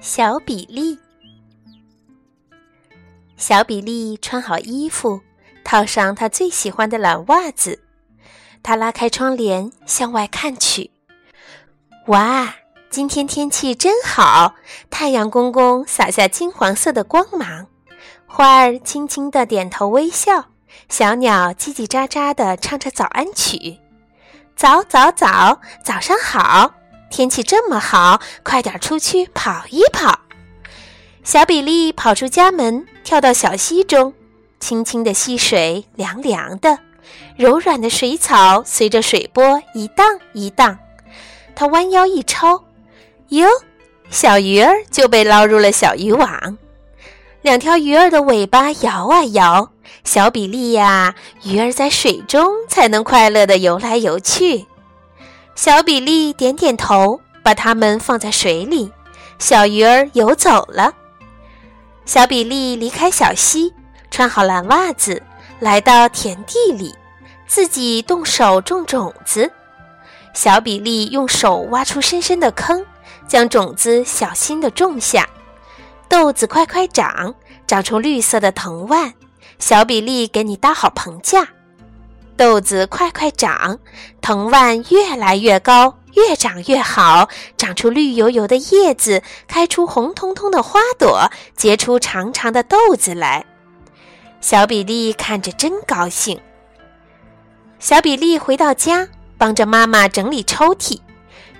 小比利，小比利穿好衣服，套上他最喜欢的蓝袜子。他拉开窗帘，向外看去。哇，今天天气真好！太阳公公洒下金黄色的光芒，花儿轻轻地点头微笑，小鸟叽叽喳喳地唱着早安曲。早早早，早上好！天气这么好，快点出去跑一跑。小比利跑出家门，跳到小溪中。清清的溪水，凉凉的，柔软的水草随着水波一荡一荡。他弯腰一抄，哟，小鱼儿就被捞入了小渔网。两条鱼儿的尾巴摇啊摇，小比利呀，鱼儿在水中才能快乐地游来游去。小比利点点头，把它们放在水里。小鱼儿游走了。小比利离开小溪，穿好蓝袜子，来到田地里，自己动手种种子。小比利用手挖出深深的坑，将种子小心地种下。豆子快快长，长出绿色的藤蔓。小比利给你搭好棚架。豆子快快长，藤蔓越来越高，越长越好，长出绿油油的叶子，开出红彤彤的花朵，结出长长的豆子来。小比利看着真高兴。小比利回到家，帮着妈妈整理抽屉，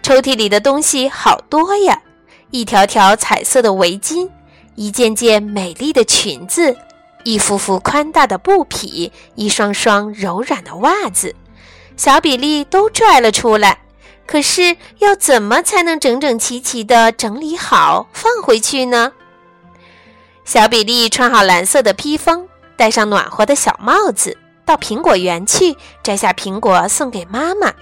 抽屉里的东西好多呀，一条条彩色的围巾，一件件美丽的裙子。一幅幅宽大的布匹，一双双柔软的袜子，小比利都拽了出来。可是要怎么才能整整齐齐地整理好放回去呢？小比利穿好蓝色的披风，戴上暖和的小帽子，到苹果园去摘下苹果送给妈妈。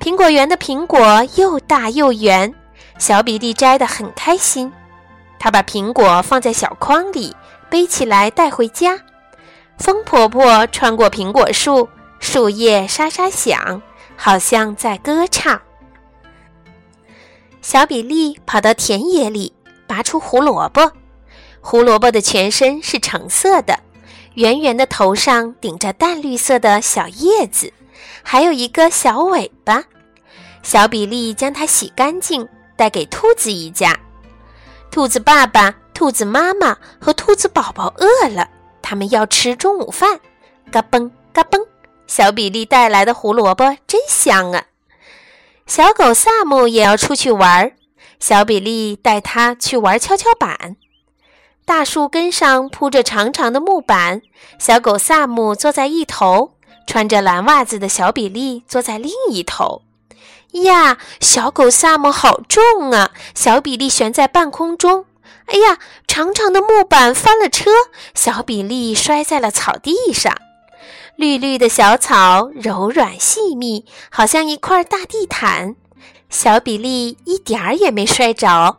苹果园的苹果又大又圆，小比利摘得很开心。他把苹果放在小筐里。背起来带回家，风婆婆穿过苹果树，树叶沙沙响，好像在歌唱。小比利跑到田野里，拔出胡萝卜。胡萝卜的全身是橙色的，圆圆的头上顶着淡绿色的小叶子，还有一个小尾巴。小比利将它洗干净，带给兔子一家。兔子爸爸。兔子妈妈和兔子宝宝饿了，他们要吃中午饭。嘎嘣嘎嘣，小比利带来的胡萝卜真香啊！小狗萨姆也要出去玩，小比利带它去玩跷跷板。大树根上铺着长长的木板，小狗萨姆坐在一头，穿着蓝袜子的小比利坐在另一头。呀，小狗萨姆好重啊！小比利悬在半空中。哎呀，长长的木板翻了车，小比利摔在了草地上。绿绿的小草柔软细密，好像一块大地毯。小比利一点儿也没摔着。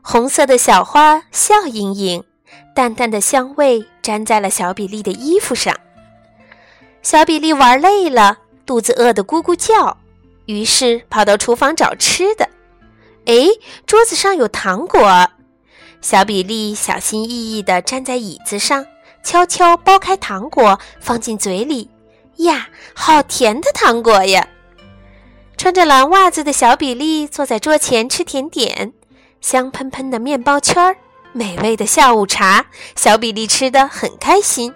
红色的小花笑盈盈，淡淡的香味粘在了小比利的衣服上。小比利玩累了，肚子饿得咕咕叫，于是跑到厨房找吃的。哎，桌子上有糖果。小比利小心翼翼地站在椅子上，悄悄剥开糖果，放进嘴里。呀，好甜的糖果呀！穿着蓝袜子的小比利坐在桌前吃甜点，香喷喷的面包圈儿，美味的下午茶。小比利吃得很开心。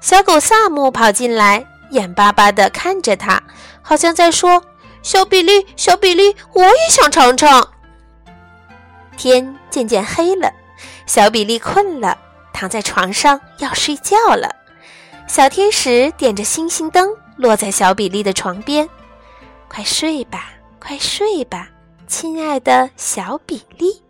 小狗萨姆跑进来，眼巴巴地看着他，好像在说：“小比利，小比利，我也想尝尝。”天渐渐黑了，小比利困了，躺在床上要睡觉了。小天使点着星星灯，落在小比利的床边。快睡吧，快睡吧，亲爱的小比利。